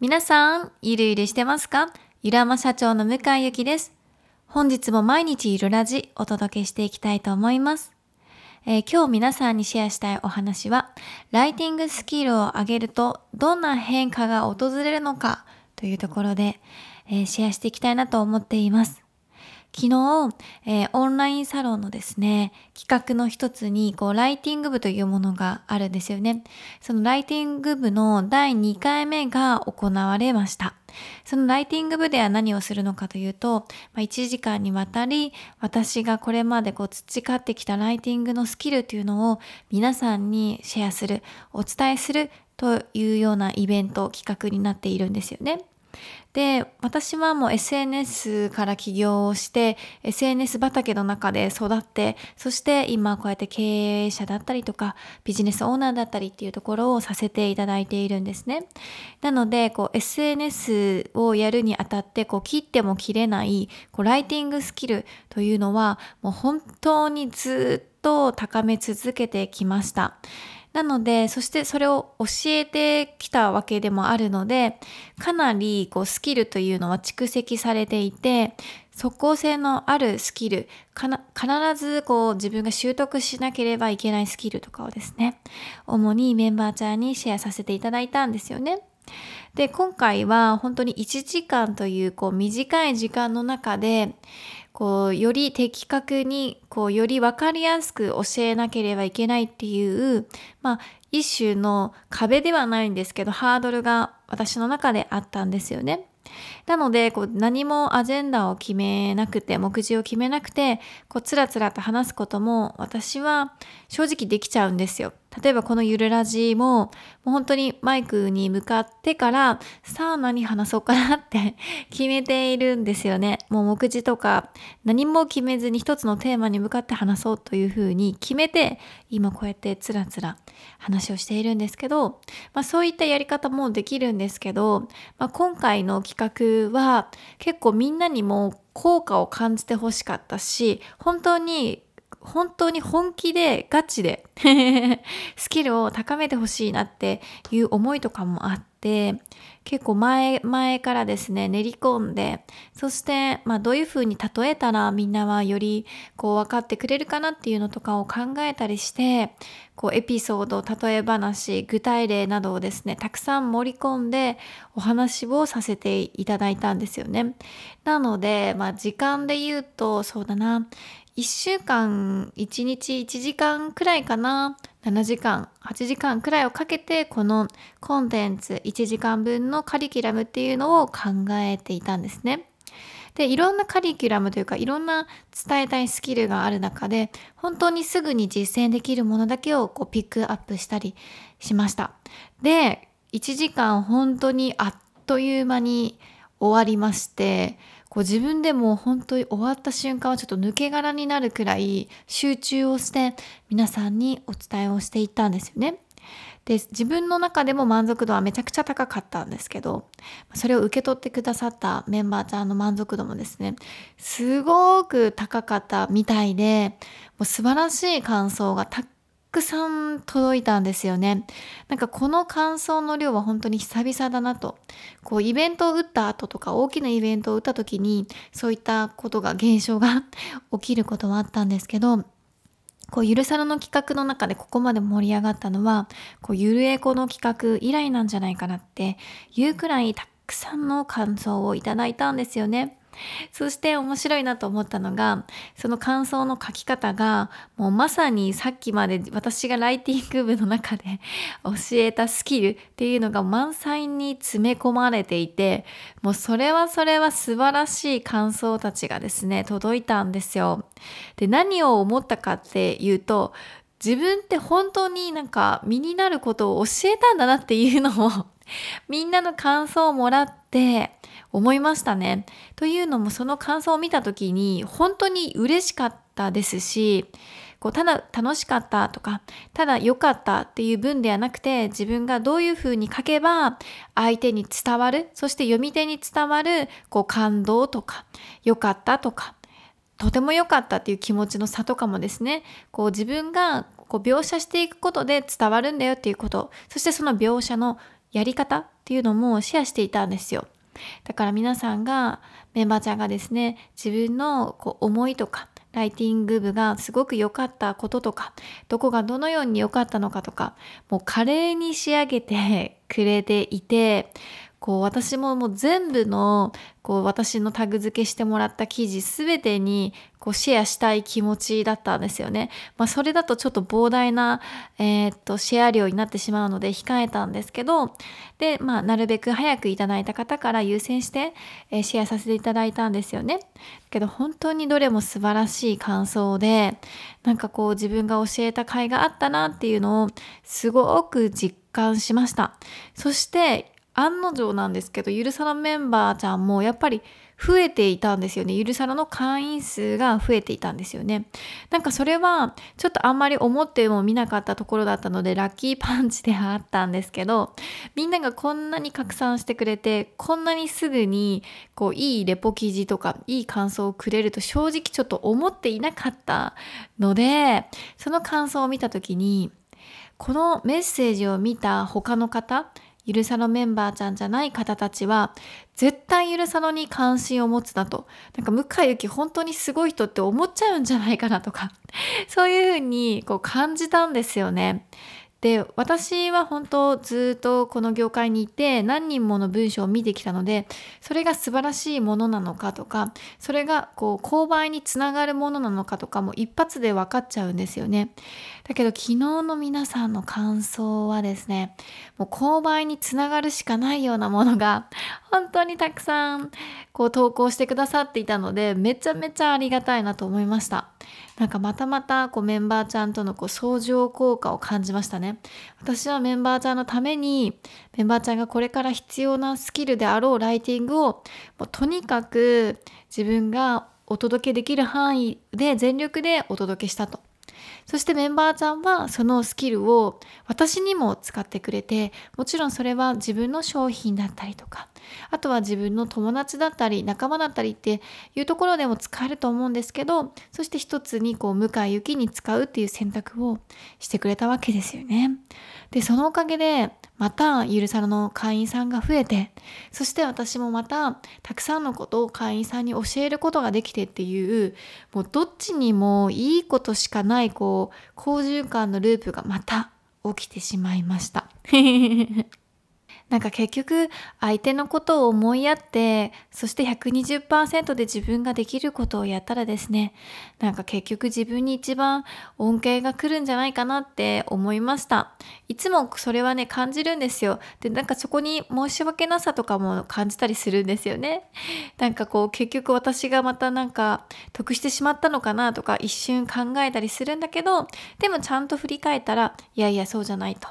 皆さん、ゆるゆるしてますか？ゆらま社長の向井ゆきです。本日も毎日ゆるラジお届けしていきたいと思います。えー、今日皆さんにシェアしたいお話は、ライティングスキルを上げるとどんな変化が訪れるのかというところで、えー、シェアしていきたいなと思っています。昨日、えー、オンラインサロンのですね、企画の一つに、こう、ライティング部というものがあるんですよね。そのライティング部の第2回目が行われました。そのライティング部では何をするのかというと、まあ、1時間にわたり、私がこれまでこう培ってきたライティングのスキルというのを皆さんにシェアする、お伝えするというようなイベント、企画になっているんですよね。で、私はもう SNS から起業をして、SNS 畑の中で育って、そして今こうやって経営者だったりとか、ビジネスオーナーだったりっていうところをさせていただいているんですね。なので、こう SNS をやるにあたって、こう切っても切れない、こうライティングスキルというのは、もう本当にずっと高め続けてきました。なので、そしてそれを教えてきたわけでもあるので、かなりこうスキルというのは蓄積されていて、即効性のあるスキル、必ずこう自分が習得しなければいけないスキルとかをですね、主にメンバーチャーにシェアさせていただいたんですよね。で、今回は本当に1時間というこう短い時間の中で、こう、より的確に、こう、よりわかりやすく教えなければいけないっていう、まあ、一種の壁ではないんですけど、ハードルが私の中であったんですよね。なので、こう何もアジェンダを決めなくて、目次を決めなくて、こうつらつらと話すことも私は正直できちゃうんですよ。例えばこのゆるラジも、もう本当にマイクに向かってから、さあ何話そうかなって 決めているんですよね。もう目次とか何も決めずに一つのテーマに向かって話そうというふうに決めて、今こうやってつらつら話をしているんですけど、まあそういったやり方もできるんですけど、まあ今回の企画は結構みんなにも効果を感じてほしかったし、本当に本当に本気でガチで スキルを高めてほしいなっていう思いとかもあって結構前前からですね練り込んでそしてまあどういうふうに例えたらみんなはよりこう分かってくれるかなっていうのとかを考えたりしてこうエピソード例え話具体例などをですねたくさん盛り込んでお話をさせていただいたんですよね。なのでまあ時間で言うとそうだな1週間1日1時間くらいかな7時間8時間くらいをかけてこのコンテンツ1時間分のカリキュラムっていうのを考えていたんですね。でいろんなカリキュラムというかいろんな伝えたいスキルがある中で本当にすぐに実践できるものだけをこうピックアップしたりしました。で1時間本当にあっという間に終わりましてこう自分でも本当に終わった瞬間はちょっと抜け殻になるくらい集中をして皆さんにお伝えをしていったんですよね。で自分の中でも満足度はめちゃくちゃ高かったんですけどそれを受け取ってくださったメンバーちゃんの満足度もですねすごく高かったみたいでもう素晴らしい感想がたくくさん届いたんですよね。なんかこの感想の量は本当に久々だなと。こうイベントを打った後とか大きなイベントを打った時にそういったことが現象が起きることはあったんですけどこうゆるさらの企画の中でここまで盛り上がったのはこうゆるエコの企画以来なんじゃないかなっていうくらいたくさんの感想をいただいたんですよね。そして面白いなと思ったのがその感想の書き方がもうまさにさっきまで私がライティング部の中で 教えたスキルっていうのが満載に詰め込まれていてもうそれはそれは素晴らしい感想たちがですね届いたんですよ。で何を思ったかっていうと自分って本当になんか身になることを教えたんだなっていうのをみんなの感想をもらって思いましたね。というのもその感想を見た時に本当に嬉しかったですしこうただ楽しかったとかただ良かったっていう文ではなくて自分がどういうふうに書けば相手に伝わるそして読み手に伝わるこう感動とか良かったとかとても良かったっていう気持ちの差とかもですねこう自分がこう描写していくことで伝わるんだよっていうことそしてその描写のやり方っていうのもシェアしていたんですよ。だから皆さんがメンバーちゃんがですね自分のこう思いとかライティング部がすごく良かったこととかどこがどのように良かったのかとかもう華麗に仕上げてくれていてこう私ももう全部のこう私のタグ付けしてもらった記事全てにこうシェアしたい気持ちだったんですよね。まあ、それだとちょっと膨大な、えー、っとシェア量になってしまうので控えたんですけどで、まあ、なるべく早くいただいた方から優先して、シェアさせていただいたんですよね。けど本当にどれも素晴らしい感想でなんかこう自分が教えた甲斐があったなっていうのをすごく実感しました。そして案の定なんですけどゆるさのメンバーちゃんもやっぱり増えていたんですよね。ゆるさらの会員数が増えていたんですよね。なんかそれはちょっとあんまり思っても見なかったところだったのでラッキーパンチではあったんですけどみんながこんなに拡散してくれてこんなにすぐにこういいレポ記事とかいい感想をくれると正直ちょっと思っていなかったのでその感想を見た時にこのメッセージを見た他の方ゆるさのメンバーちゃんじゃない方たちは絶対ゆるさのに関心を持つなとなんか向井ゆき本当にすごい人って思っちゃうんじゃないかなとかそういうふうにこう感じたんですよね。で私は本当ずっとこの業界にいて何人もの文章を見てきたのでそれが素晴らしいものなのかとかそれがこう購買につながるものなのかとかも一発で分かっちゃうんですよね。だけど昨日の皆さんの感想はですねもう購買につながるしかないようなものが本当にたくさんこう投稿してくださっていたのでめちゃめちゃありがたいなと思いました。なんかまたまたこうメンバーちゃんとのこう相乗効果を感じましたね。私はメンバーちゃんのためにメンバーちゃんがこれから必要なスキルであろうライティングをもうとにかく自分がお届けできる範囲で全力でお届けしたと。そしてメンバーちゃんはそのスキルを私にも使ってくれてもちろんそれは自分の商品だったりとかあとは自分の友達だったり仲間だったりっていうところでも使えると思うんですけどそして一つにこう向井ゆきに使うっていう選択をしてくれたわけですよね。でそのおかげでまたゆるさらの会員さんが増えてそして私もまたたくさんのことを会員さんに教えることができてっていうもうどっちにもいいことしかないこう好循環のループがまた起きてしまいました。なんか結局相手のことを思いやってそして120%で自分ができることをやったらですねなんか結局自分に一番恩恵が来るんじゃないかなって思いました。いつもそれはね感じるんですよ。でなんかそこに申し訳なさとかも感じたりするんですよね。なんかこう結局私がまたなんか得してしまったのかなとか一瞬考えたりするんだけどでもちゃんと振り返ったらいやいやそうじゃないと。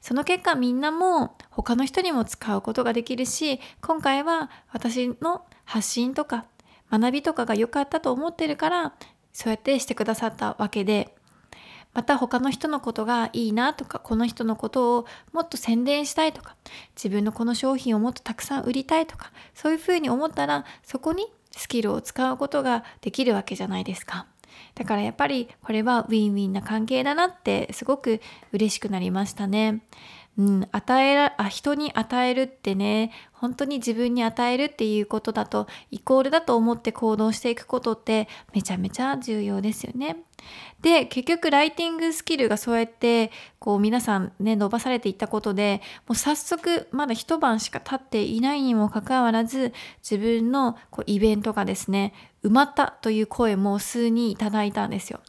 その結果みんなも他の人にも使うことができるし今回は私の発信とか学びとかが良かったと思ってるからそうやってしてくださったわけでまた他の人のことがいいなとかこの人のことをもっと宣伝したいとか自分のこの商品をもっとたくさん売りたいとかそういうふうに思ったらそこにスキルを使うことができるわけじゃないですか。だからやっぱりこれはウィンウィンな関係だなってすごく嬉しくなりましたね。うん、与えらあ人に与えるってね本当に自分に与えるっていうことだとイコールだと思って行動していくことってめちゃめちゃ重要ですよね。で結局ライティングスキルがそうやってこう皆さんね伸ばされていったことでもう早速まだ一晩しか経っていないにもかかわらず自分のこうイベントがですね埋まったという声も数にいただいたんですよ。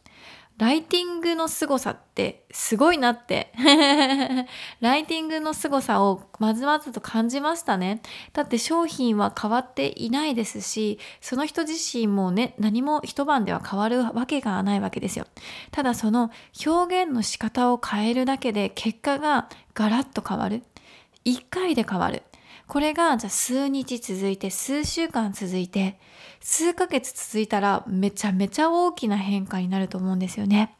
ライティングの凄さってすごいなって ライティングの凄さをまずまずと感じましたね。だって商品は変わっていないですし、その人自身もね、何も一晩では変わるわけがないわけですよ。ただその表現の仕方を変えるだけで結果がガラッと変わる。一回で変わる。これがじゃあ数日続いて数週間続いて数ヶ月続いたらめちゃめちゃ大きな変化になると思うんですよね。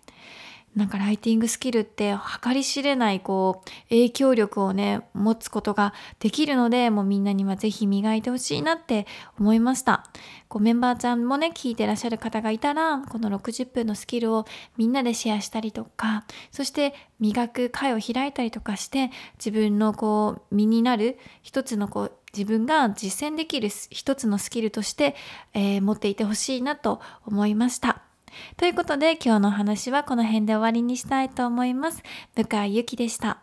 なんかライティングスキルって計り知れないこう影響力をね持つことができるのでもうみんなには是非磨いてほしいなって思いましたこうメンバーちゃんもね聞いてらっしゃる方がいたらこの60分のスキルをみんなでシェアしたりとかそして磨く会を開いたりとかして自分のこう身になる一つのこう自分が実践できる一つのスキルとして、えー、持っていてほしいなと思いました。ということで今日の話はこの辺で終わりにしたいと思います。向井ゆきでした。